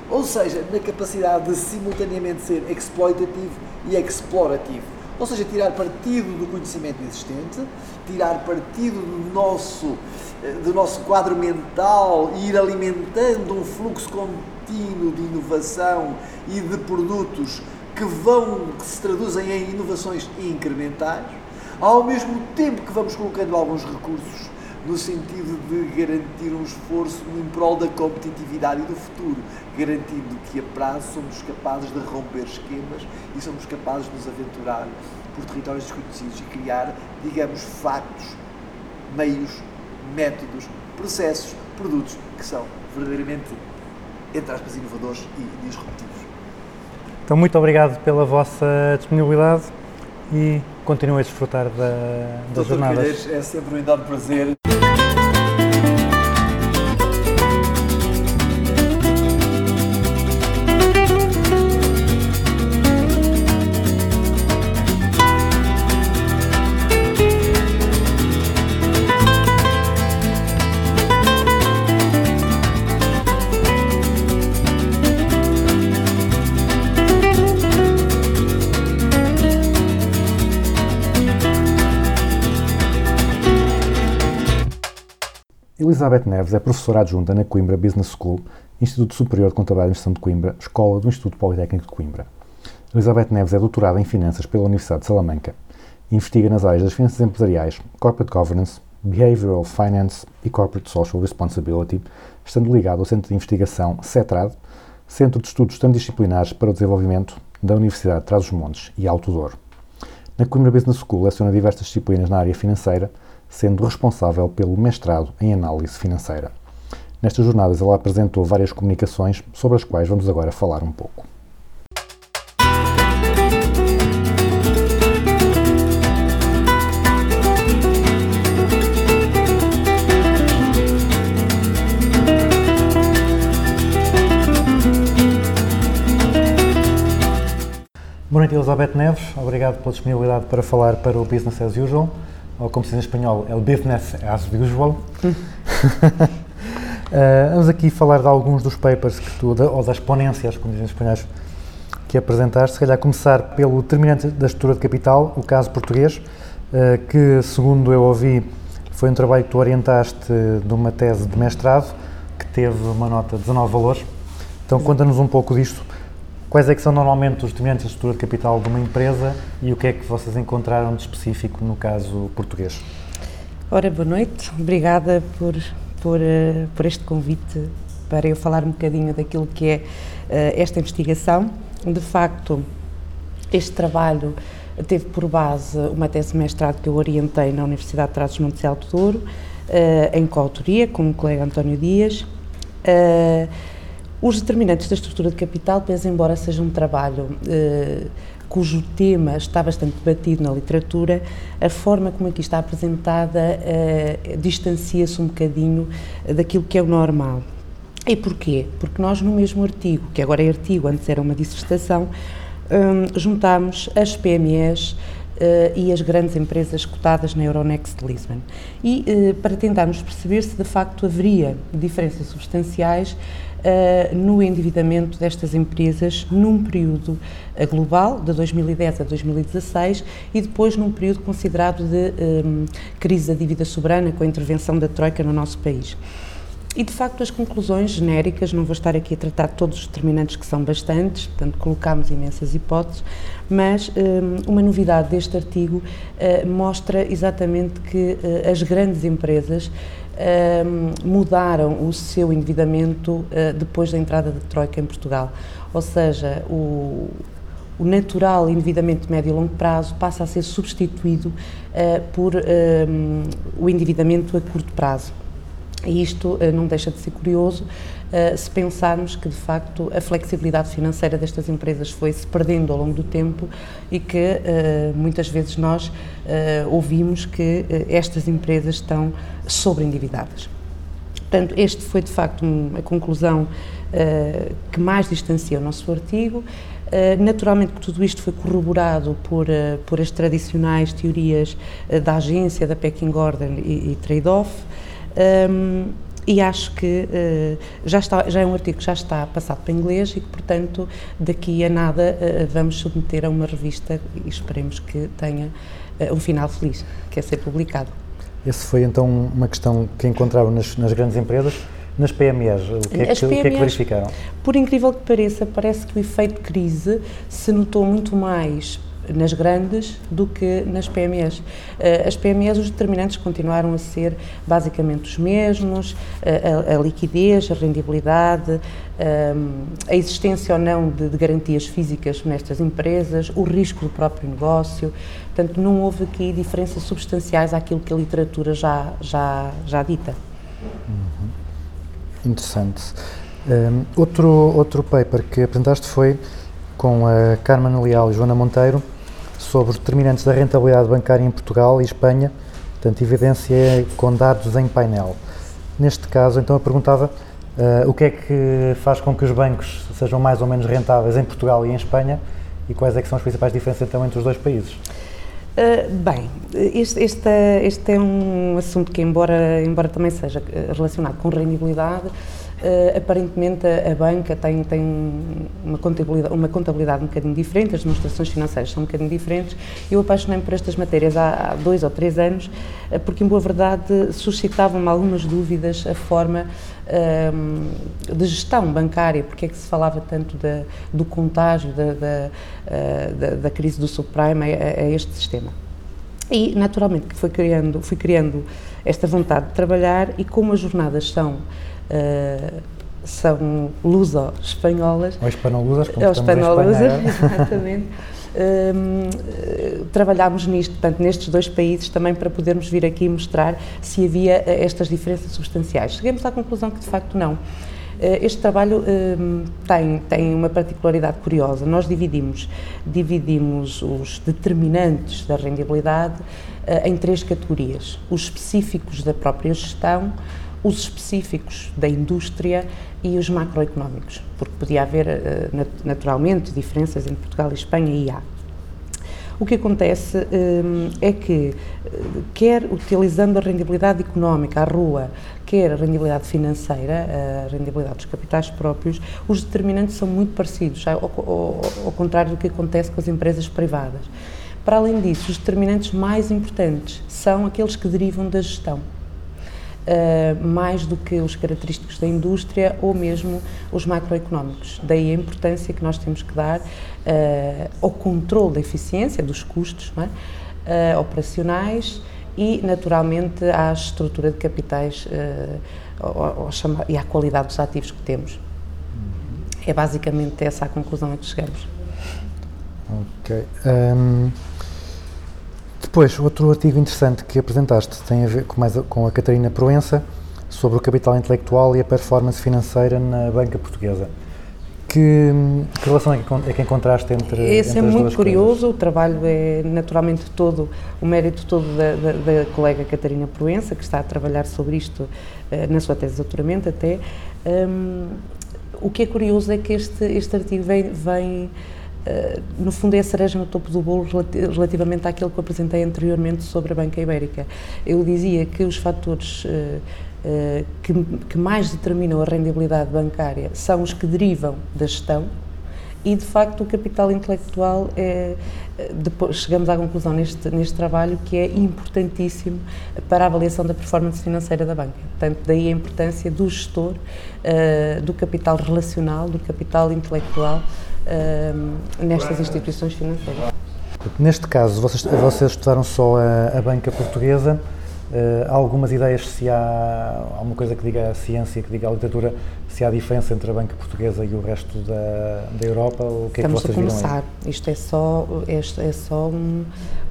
Ou seja, na capacidade de simultaneamente ser exploitativo e explorativo. Ou seja, tirar partido do conhecimento existente, tirar partido do nosso, eh, do nosso quadro mental e ir alimentando um fluxo contínuo de inovação e de produtos que vão, que se traduzem em inovações incrementais, ao mesmo tempo que vamos colocando alguns recursos no sentido de garantir um esforço em prol da competitividade e do futuro, garantindo que a prazo somos capazes de romper esquemas e somos capazes de nos aventurar por territórios desconhecidos e criar, digamos, factos, meios, métodos, processos, produtos que são verdadeiramente, entre aspas, inovadores e disruptivos. Então, muito obrigado pela vossa disponibilidade e continuem a desfrutar da, das Doutor jornadas. Calheiros, é sempre um enorme prazer. Elizabeth Neves é professora adjunta na Coimbra Business School, Instituto Superior de Contabilidade e Administração de Coimbra, escola do Instituto Politécnico de Coimbra. Elizabeth Neves é doutorada em Finanças pela Universidade de Salamanca. Investiga nas áreas das finanças empresariais, Corporate Governance, Behavioral Finance e Corporate Social Responsibility, estando ligado ao Centro de Investigação CETRAD, Centro de Estudos Transdisciplinares para o Desenvolvimento da Universidade de Trás-os-Montes e Alto Douro. Na Coimbra Business School leciona diversas disciplinas na área financeira, sendo responsável pelo mestrado em análise financeira. Nestas jornadas ela apresentou várias comunicações sobre as quais vamos agora falar um pouco. Boa noite, Elizabeth Neves. Obrigado pela disponibilidade para falar para o Business as Usual, ou como se diz em espanhol, é o Business as Usual. Uh, vamos aqui falar de alguns dos papers que tu, ou das ponências, como dizem os espanhóis, que apresentaste. Se calhar começar pelo determinante da estrutura de capital, o caso português, uh, que, segundo eu ouvi, foi um trabalho que tu orientaste de uma tese de mestrado, que teve uma nota de 19 valores. Então, conta-nos um pouco disto. Quais é que são normalmente os determinantes da estrutura de capital de uma empresa e o que é que vocês encontraram de específico no caso português? Ora, boa noite. Obrigada por, por, eh, por este convite para eu falar um bocadinho daquilo que é eh, esta investigação. De facto, este trabalho teve por base uma tese de mestrado que eu orientei na Universidade de Trás-os-Montes e Alto Douro, eh, em coautoria com o colega António Dias. Eh, os determinantes da estrutura de capital, pese embora seja um trabalho eh, cujo tema está bastante debatido na literatura, a forma como aqui está apresentada eh, distancia-se um bocadinho daquilo que é o normal. E porquê? Porque nós no mesmo artigo, que agora é artigo, antes era uma dissertação, hum, juntámos as PMEs eh, e as grandes empresas cotadas na Euronext Lisbon. E eh, para tentarmos perceber se de facto haveria diferenças substanciais eh, no endividamento destas empresas num período eh, global, de 2010 a 2016, e depois num período considerado de hum, crise da dívida soberana com a intervenção da Troika no nosso país. E de facto as conclusões genéricas, não vou estar aqui a tratar todos os determinantes que são bastantes, portanto colocámos imensas hipóteses, mas hum, uma novidade deste artigo eh, mostra exatamente que eh, as grandes empresas mudaram o seu endividamento eh, depois da entrada da Troika em Portugal. Ou seja, o, o natural endividamento de médio e longo prazo passa a ser substituído eh, por hum, o endividamento a curto prazo. E isto eh, não deixa de ser curioso se pensarmos que, de facto, a flexibilidade financeira destas empresas foi se perdendo ao longo do tempo e que eh, muitas vezes nós eh, ouvimos que estas empresas estão sobreendividadas. Portanto, este foi de facto a conclusão que mais distancia o nosso artigo. Naturalmente que tudo isto foi corroborado por, por as tradicionais teorias da agência, da pecking order e, e trade-off. Um, e acho que eh, já, está, já é um artigo que já está passado para inglês e que, portanto, daqui a nada eh, vamos submeter a uma revista e esperemos que tenha eh, um final feliz, que é ser publicado. Esse foi então uma questão que encontraram nas, nas grandes empresas. Nas PMEs, o que, é que, o que é que PMEs verificaram? Por incrível que pareça, parece que o efeito crise se notou muito mais nas grandes do que nas PMEs. Eh, As PMEs, os determinantes continuaram a ser basicamente os mesmos, eh, a, a liquidez, a rendibilidade, eh, a existência ou não de, de garantias físicas nestas empresas, o risco do próprio negócio. Portanto, não houve aqui diferenças substanciais àquilo que a literatura já, já, já dita. Interessante. Um, outro, outro paper que apresentaste foi com a Carmen Leal e Joana Monteiro sobre determinantes da rentabilidade bancária em Portugal e Espanha, portanto, evidência com dados em painel. Neste caso, então, eu perguntava eh, o que é que faz com que os bancos sejam mais ou menos rentáveis em Portugal e em Espanha e quais é que são as principais diferenças então entre os dois países? Uh, bem, este, este, este, é um assunto que, embora, embora também seja eh, relacionado com rendibilidade, Uh, aparentemente a, a, banca tem, tem uma, contabilidade, uma contabilidade um bocadinho diferente, as demonstrações financeiras são um bocadinho diferentes. Eu apaixonei-me por estas matérias há, há, dois ou três anos, uh, porque, em boa verdade, suscitavam-me algumas dúvidas a forma uh, de gestão bancária, porque é que se falava tanto do contágio da, da, da, da, crise do subprime a, a este sistema. E, naturalmente, fui criando, fui criando esta vontade de trabalhar e como as jornadas são uh, são luso-espanholas. Ou hispanolosas, como Ou hispanolosas, exatamente. Um, trabalhámos nisto, portanto, nestes dois países também para podermos vir aqui mostrar se havia eh, estas diferenças substanciais. Chegamos à conclusão que de facto não. Este trabalho um, tem, tem uma particularidade curiosa. Nós dividimos, dividimos os determinantes da rendibilidade uh, em três categorias: os específicos da própria gestão, os específicos da indústria e os macroeconómicos, porque podia haver eh, naturalmente diferenças entre Portugal e Espanha e há. O que acontece eh, é que, eh, quer utilizando a rendibilidade económica, a rua, quer a rendibilidade financeira, a rendibilidade dos capitais próprios, os determinantes são muito parecidos, ao, contrário do que acontece com as empresas privadas. Para além disso, os determinantes mais importantes são aqueles que derivam da gestão uh, mais do que os característicos da indústria ou mesmo os macroeconómicos. Daí a importância que nós temos que dar uh, ao controle da eficiência dos custos é? uh, operacionais e, naturalmente, à estrutura de capitais ao, ao e à qualidade dos ativos que temos. É basicamente essa a conclusão a que chegamos. Ok. Um... Depois, outro artigo interessante que apresentaste tem a ver com, mais, com a Catarina Proença sobre o capital intelectual e a performance financeira na banca portuguesa. Que, que relação é que, é que encontraste entre Esse entre é muito curioso, coisas? o trabalho é naturalmente todo, o mérito todo da, da, da, colega Catarina Proença, que está a trabalhar sobre isto uh, na sua tese de doutoramento até. Um, o que é curioso é que este, este artigo vem, vem No fundo é a cereja no topo do bolo relativamente àquilo que eu apresentei anteriormente sobre a banca ibérica. Eu dizia que os fatores uh, uh, que, mais determinam a rendibilidade bancária são os que derivam da gestão e, de facto, o capital intelectual é. Depois chegamos à conclusão neste, neste trabalho que é importantíssimo para a avaliação da performance financeira da banca. Portanto, daí a importância do gestor, do capital relacional, do capital intelectual uh, nestas instituições financeiras. Neste caso, vocês, vocês estudaram só a, a banca portuguesa. Uh, há algumas ideias se há alguma coisa que diga a ciência, que diga a literatura, se há diferença entre a banca portuguesa e o resto da, da Europa? O que Estamos é que vocês a começar. Isto é só, este é só um,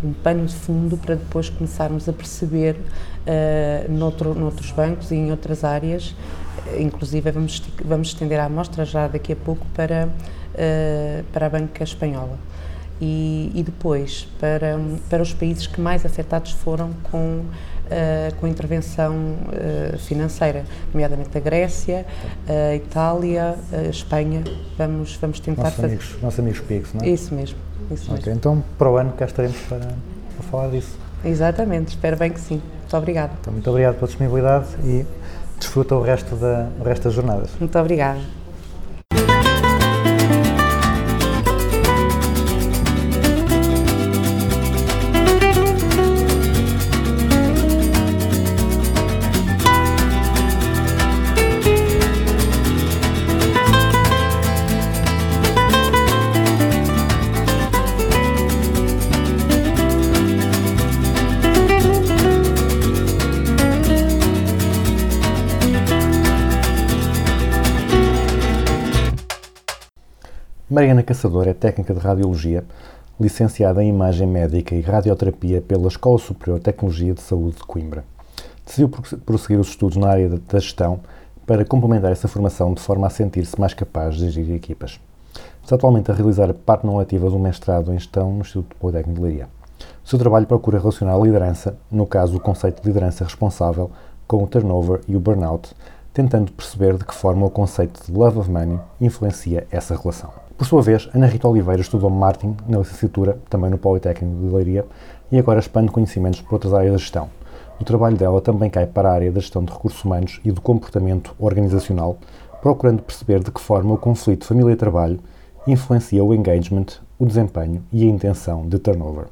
um pano de fundo para depois começarmos a perceber uh, noutro, noutros bancos e em outras áreas. Inclusive, vamos, vamos estender a amostra já daqui a pouco para uh, para a banca espanhola. E, e, depois para, para os países que mais afetados foram com, uh, com a intervenção uh, financeira, nomeadamente a Grécia, a Itália, a Espanha. Vamos, vamos tentar nossos fazer. Amigos, nossos amigos PIX, não é? Isso mesmo. Isso okay, mesmo. Então, para o ano cá estaremos para, para falar disso. Exatamente, espero bem que sim. Muito obrigada. Então, muito obrigado pela disponibilidade e desfruta o resto, da, o resto das jornadas. Muito obrigada. Mariana Caçador é técnica de radiologia, licenciada em imagem médica e radioterapia pela Escola Superior de Tecnologia de Saúde de Coimbra. Decidiu prosseguir os estudos na área da gestão para complementar essa formação de forma a sentir-se mais capaz de gerir equipas. Está atualmente a realizar a parte não ativa do mestrado em Gestão no Instituto Politécnico de Leiria. O seu trabalho procura relacionar a liderança, no caso o conceito de liderança responsável, com o turnover e o burnout, tentando perceber de que forma o conceito de love of money influencia essa relação. Por sua vez, Ana Rita Oliveira estudou marketing na licenciatura, também no Politécnico de Leiria, e agora expande conhecimentos por outras áreas da gestão. O trabalho dela também cai para a área da gestão de recursos humanos e do comportamento organizacional, procurando perceber de que forma o conflito família-trabalho influencia o engagement, o desempenho e a intenção de turnover.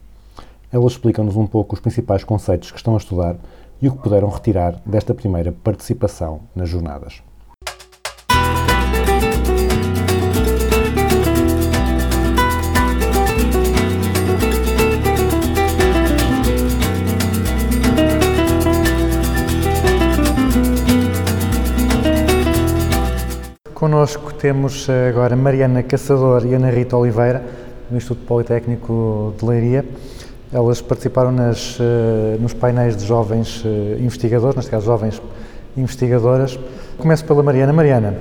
Ela explica-nos um pouco os principais conceitos que estão a estudar e o que puderam retirar desta primeira participação nas jornadas. Connosco temos eh, agora Mariana Caçador e Ana Rita Oliveira, do Instituto Politécnico de Leiria. Elas participaram nas, eh, nos painéis de jovens eh, investigadores, neste caso jovens investigadoras. Começo pela Mariana. Mariana,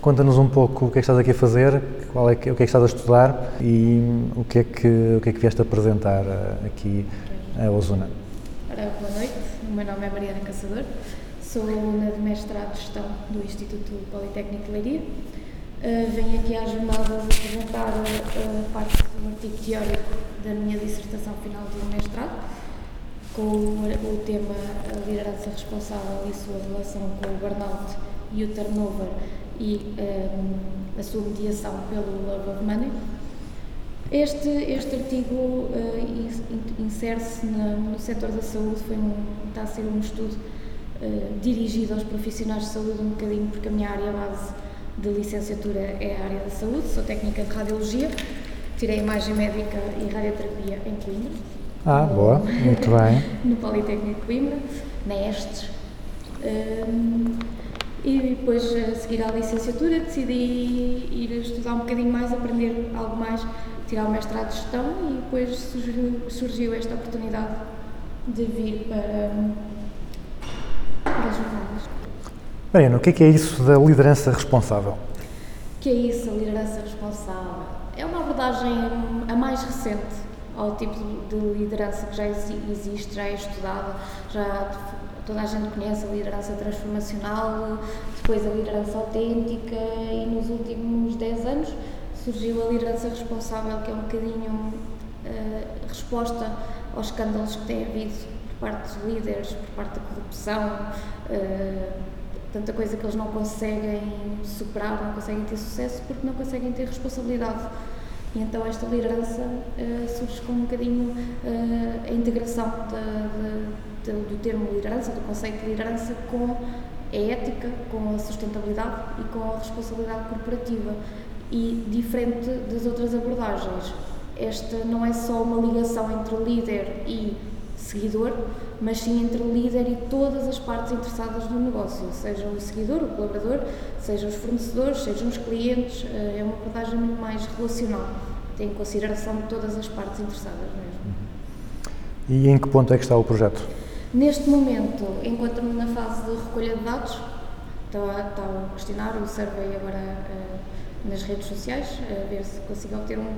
conta-nos um pouco o que é que estás aqui a fazer, qual é que, o que é que estás a estudar e o que é que, o que, é que vieste apresentar eh, aqui a Ozuna. Boa noite, o meu nome é Mariana Caçador, sou aluna de mestrado de Gestão do Instituto Politécnico de Leiria. Uh, venho aqui às jornadas apresentar uh, parte do artigo teórico da minha dissertação final do mestrado, com o, o tema a liderança responsável e sua relação com o burnout e o turnover e um, a sua mediação pelo love of money. Este, este artigo uh, in- insere-se na- no setor da saúde, foi um, está a ser um estudo uh, dirigido aos profissionais de saúde um bocadinho, porque a minha área base de licenciatura é a área da saúde, sou técnica de radiologia, tirei imagem médica e radioterapia em Coimbra. Ah, no- boa, muito bem. no Politécnico de Coimbra, na Estes. Um, e depois, a seguir à licenciatura, decidi ir estudar um bocadinho mais, aprender algo mais, tirar o mestrado de gestão e depois surgiu, surgiu esta oportunidade de vir para. Mariana, o que é que é isso da liderança responsável? O que é isso, a liderança responsável? É uma abordagem a mais recente ao tipo de liderança que já exi- existe, já é estudada, já toda a gente conhece a liderança transformacional, depois a liderança autêntica e nos últimos 10 anos surgiu a liderança responsável, que é um bocadinho eh, resposta aos escândalos que têm havido por parte dos líderes, por parte da corrupção, eh, tanta coisa que eles não conseguem superar, não conseguem ter sucesso porque não conseguem ter responsabilidade. E então esta liderança eh, surge com um bocadinho eh, a integração da- da- da- do termo liderança, do conceito de liderança com a ética, com a sustentabilidade e com a responsabilidade corporativa. E diferente das outras abordagens, esta não é só uma ligação entre líder e seguidor, mas sim entre o líder e todas as partes interessadas no negócio, seja o seguidor, o colaborador, sejam os fornecedores, sejam os clientes, eh, é uma abordagem muito mais relacional, tem em consideração todas as partes interessadas mesmo. E em que ponto é que está o projeto? Neste momento, encontro-me na fase de recolha de dados, está, o questionário, o survey agora eh, nas redes sociais, a ver se consigo obter um,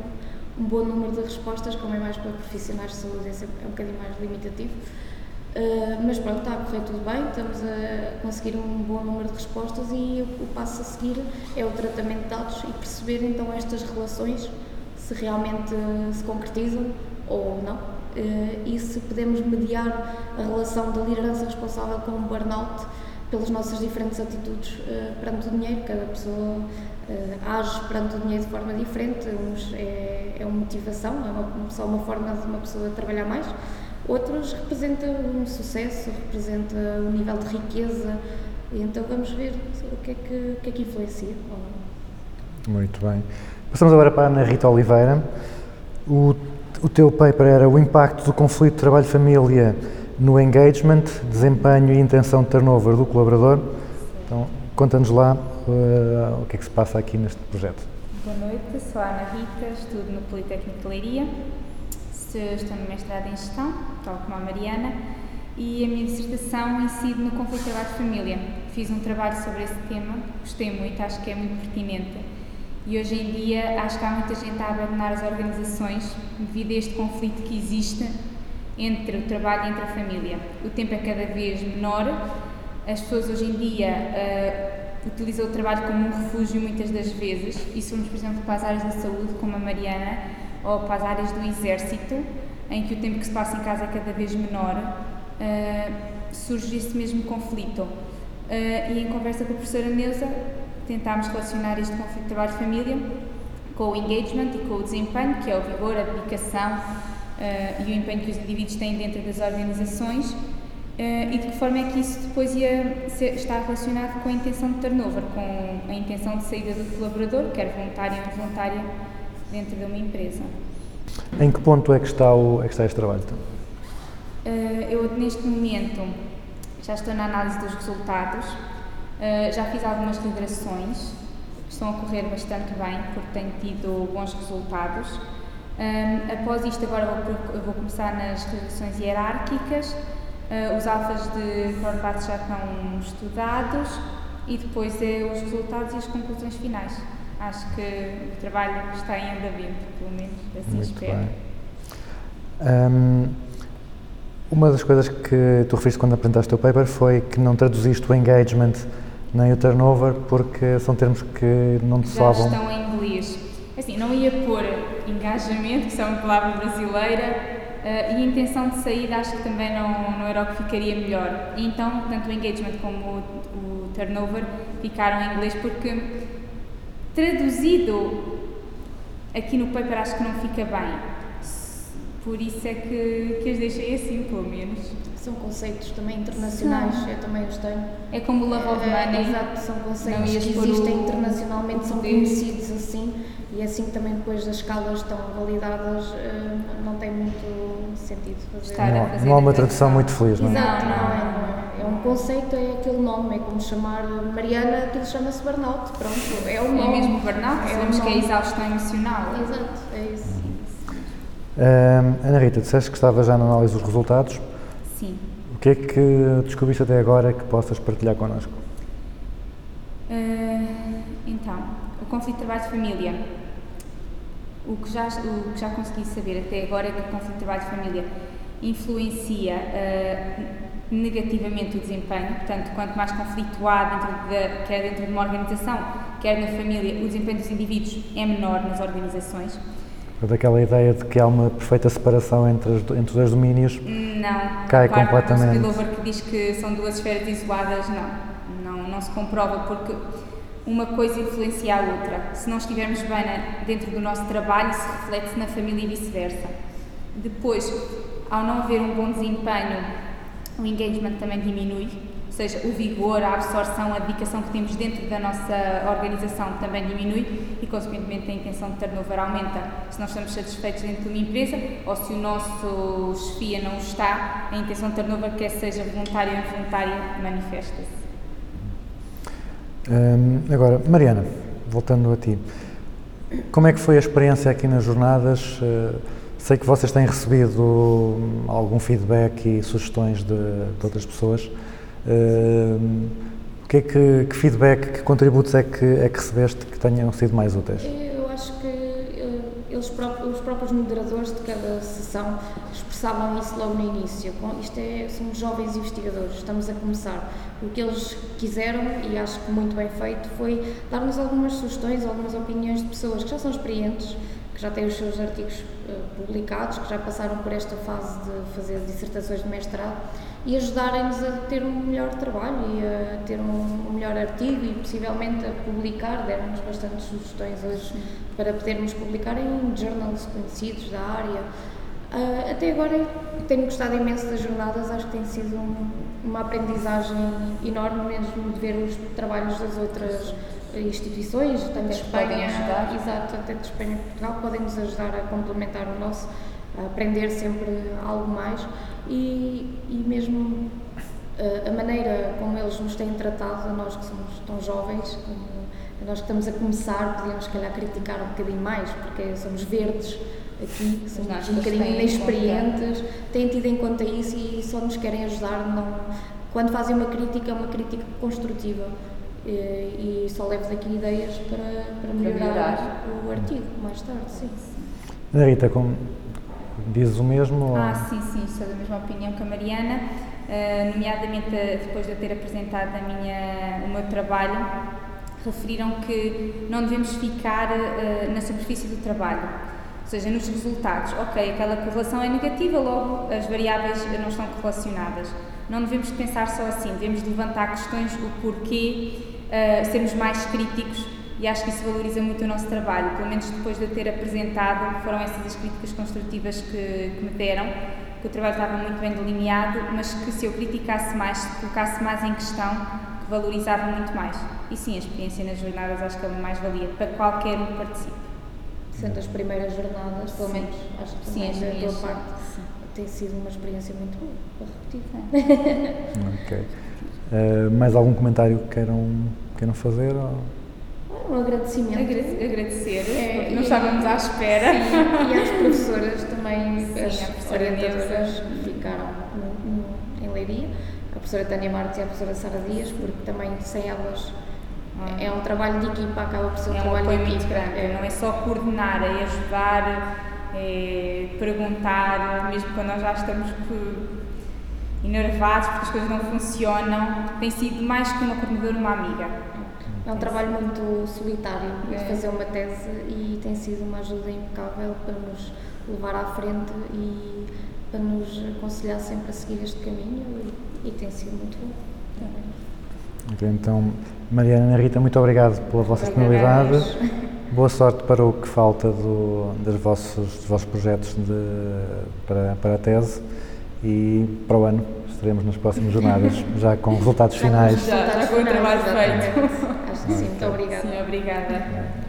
um bom número de respostas, como é mais para profissionais de saúde, é, um bocadinho mais limitativo. Uh, mas pronto, está a correr tudo bem, estamos a conseguir um bom número de respostas e o, o passo a seguir é o tratamento de dados e perceber então estas relações, se realmente se concretizam ou não, uh, e se podemos mediar a relação da liderança responsável com o burnout pelas nossas diferentes atitudes uh, perante o dinheiro, cada pessoa age perante o dinheiro de forma diferente, uns é, é uma motivação, é uma, só uma forma de uma pessoa trabalhar mais, outros representa um sucesso, representa um nível de riqueza, então vamos ver o que é que, o que, é que influencia. Muito bem. Passamos agora para a Ana Rita Oliveira. O, o teu paper era o impacto do conflito trabalho-família no engagement, desempenho e intenção de turnover do colaborador. Então, conta-nos lá uh, o que é que se passa aqui neste projeto. Boa noite, sou a Ana Rita, estudo no Politécnico de Leiria, estou no mestrado em Gestão, tal como a Mariana, e a minha dissertação incide no conflito de trabalho-família. Fiz um trabalho sobre esse tema, gostei muito, acho que é muito pertinente. E hoje em dia acho que há muita gente a abandonar as organizações devido a este conflito que existe entre o trabalho e entre a família. O tempo é cada vez menor, as pessoas hoje em dia utilizam o trabalho como um refúgio muitas das vezes, e se formos, por exemplo, para as áreas da saúde, como a Mariana, ou para as áreas do exército, em que o tempo que se passa em casa é cada vez menor, ah, surge esse mesmo conflito. Ah, e em conversa com a professora Neuza, tentámos relacionar este conflito de trabalho-família com o engagement e com o desempenho, que é o vigor, a dedicação ah, e o empenho que os indivíduos têm dentro das organizações, ah, e de que forma é que isso depois ia ser, estar relacionado com a intenção de turnover, com a intenção de saída do colaborador, quer voluntário ou involuntária, dentro de uma empresa. Em que ponto é que está, o, é que está este trabalho? Uh, eu, neste momento, já estou na análise dos resultados, uh, já fiz algumas regressões, estão a correr bastante bem, porque tenho tido bons resultados. Um, após isto, agora vou, vou começar nas regressões hierárquicas, uh, os alfas de Horvath já estão estudados e depois é os resultados e as conclusões finais. Acho que o trabalho está em andamento, pelo menos, assim Muito espero. Hum, uma das coisas que tu referiste quando apresentaste o teu paper foi que não traduziste o engagement nem o turnover porque são termos que não te já estão em inglês. Assim, não ia pôr engajamento, que é uma palavra brasileira, eh, e a intenção de saída acho que também não, não era o que ficaria melhor. E então, tanto o engagement como o, o turnover ficaram em inglês porque traduzido aqui no paper acho que não fica bem. Por isso é que, que as deixei assim, pelo menos. São conceitos também internacionais, São. eu também os tenho. É como o Love of É, Money. Exato, são conceitos que existem o- internacionalmente, são conhecidos assim, e assim também depois as escalas estão validadas, eh, não tem muito sentido fazer. Estar Não, fazer não há uma tradução muito feliz, não é? Exato, Não, não, não, é, não. é. É um conceito, é aquele nome, é como chamar Mariana, aquilo chama-se burnout, pronto, é o É nome. mesmo burnout, É o sabemos que é exaustão emocional. Exato, é isso. Hum, Ana Rita, disseste que estava já na análise dos resultados. Sim. O que é que descobriste até agora que possas partilhar connosco? Ah, então, o conflito de trabalho de família. O que, já, o que já consegui saber até agora é que o conflito de trabalho de família influencia ah, negativamente o desempenho, portanto, quanto mais conflito há dentro de, quer dentro de uma organização, quer na família, o desempenho dos indivíduos é menor nas organizações. Daquela ideia de que há uma perfeita separação entre, as- entre os dois domínios. Não. Cai Claro, completamente. O spillover que diz que são duas esferas isoladas, não. Não, não se comprova porque uma coisa influencia a outra. Se não estivermos bem na- dentro do nosso trabalho, isso reflete-se na família e vice-versa. Depois, ao não haver um bom desempenho, o engagement também diminui, ou seja, o vigor, a absorção, a dedicação que temos dentro da nossa organização também diminui e, consequentemente, a intenção de turnover aumenta. Se nós estamos satisfeitos dentro de uma empresa ou se o nosso chefia não está, a intenção de turnover, quer seja voluntária ou involuntária, manifesta-se. Hum, agora, Mariana, voltando a ti, como é que foi a experiência aqui nas jornadas? Uh, sei que vocês têm recebido hum, algum feedback e sugestões de, de outras pessoas. Hum, que é que, que feedback, que contributos é que, é que recebeste que tenham sido mais úteis? Eu acho que eh, eles os próprios moderadores de cada sessão expressavam isso logo no início. Isto é, somos jovens investigadores, estamos a começar. O que eles quiseram, e acho que muito bem feito, foi dar-nos algumas sugestões, algumas opiniões de pessoas que já são experientes, que já têm os seus artigos eh, publicados, que já passaram por esta fase de fazer dissertações de mestrado e ajudarem-nos a ter um melhor trabalho e a ter um, um melhor artigo e possivelmente a publicar, deram-nos bastantes sugestões hoje para podermos publicar em journals conhecidos da área. Ah, até agora tenho gostado imenso das jornadas, acho que tem sido um- uma aprendizagem enorme mesmo de ver os trabalhos das outras instituições, tanto de Espanha, exato, até de Espanha e Portugal, podem nos ajudar a complementar o nosso, a aprender sempre algo mais. E, e mesmo eh, a maneira como eles nos têm tratado, a nós que somos tão jovens, como nós que estamos a começar, podíamos se calhar criticar um bocadinho mais, porque somos verdes aqui, nós um bocadinho inexperientes, têm tido em conta isso e só nos querem ajudar. Não, quando fazem uma crítica, é uma crítica construtiva. E, e só levo daqui ideias para, para melhorar, melhorar. o artigo mais tarde, sim. Ana Rita, como dizes o mesmo? ou- Ah, sim, sim, sou da mesma opinião que a Mariana, eh, nomeadamente eh, depois de eu ter apresentado a minha, o meu trabalho, referiram que não devemos ficar eh, na superfície do trabalho, ou seja, nos resultados. Ok, aquela correlação é negativa, logo as variáveis não estão correlacionadas. Não devemos pensar só assim, devemos levantar questões, o porquê, eh, sermos mais críticos e acho que isso valoriza muito o nosso trabalho. Pelo menos depois de eu ter apresentado, foram essas as críticas construtivas que, que me deram, que o trabalho estava muito bem delineado, mas que se eu criticasse mais, se colocasse mais em questão, que valorizava muito mais. E sim, a experiência nas jornadas acho que é uma mais-valia para qualquer um que participe. Sendo as primeiras jornadas, pelo Sim. menos acho que Sim, também as da tua parte sim. tem sido uma experiência muito boa para repetir. Ok. Eh, mais algum comentário que queiram, queiram fazer? ou- Um agradecimento. Agrade- Agradecer, É, porque não estávamos à espera. Sim, e às professoras também, Sim, as orientadoras ficaram no- no- em Leiria, a professora Tânia Marques e a professora Sara Dias, porque também sem elas É um trabalho de equipa, acaba por ser um É um trabalho apoio de muito equipa. grande, não é só coordenar, é ajudar, é perguntar, mesmo quando nós já estamos enervados porque as coisas não funcionam, tem sido mais que uma coordenadora, uma amiga. É um trabalho muito solitário de É. fazer uma tese e tem sido uma ajuda impecável para nos levar à frente e para nos aconselhar sempre a seguir este caminho e, e tem sido muito bom. Então, Mariana e Ana Rita, muito obrigado pela vossa disponibilidade. Boa sorte para o que falta do, dos, vossos, dos vossos projetos de, para, para a tese e para o ano estaremos nas próximas jornadas, já com resultados Já finais. Já- já com o trabalho feito. Acho que sim, muito obrigada. Sim, obrigada.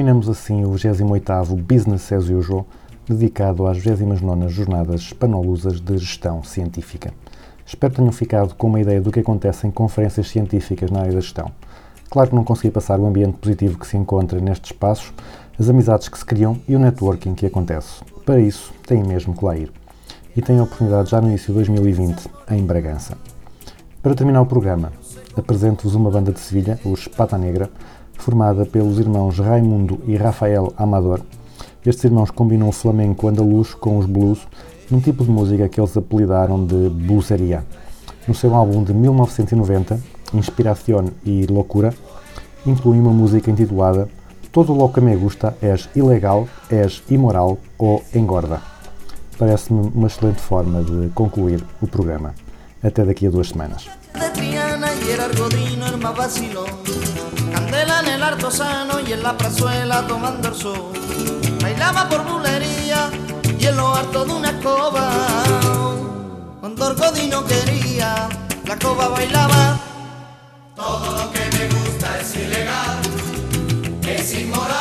Terminamos assim o 28º Business as Usual, dedicado às 29º Jornadas Hispanolusas de Gestão Científica. Espero tenham ficado com uma ideia do que acontece em conferências científicas na área da gestão. Claro que não consegui passar o ambiente positivo que se encontra nestes espaços, as amizades que se criam e o networking que acontece. Para isso, têm mesmo que lá ir. E têm a oportunidade já no início de 2020, em Bragança. Para terminar o programa, apresento-vos uma banda de Sevilha, os Pata Negra, formada pelos irmãos Raimundo e Rafael Amador. Estes irmãos combinam o flamenco andaluz com os blues, num tipo de música que eles apelidaram de bluesaria. No seu álbum de 1990, Inspiración e Loucura, inclui uma música intitulada Todo lo que me gusta es ilegal, es imoral ou engorda. Parece-me uma excelente forma de concluir o programa. Até daqui a duas semanas. Triana y en la plazuela tomando el sol. Bailaba por bulería y en lo harto de una escoba. Cuando Argodino quería, la escoba bailaba. Todo lo que me gusta es ilegal, es inmoral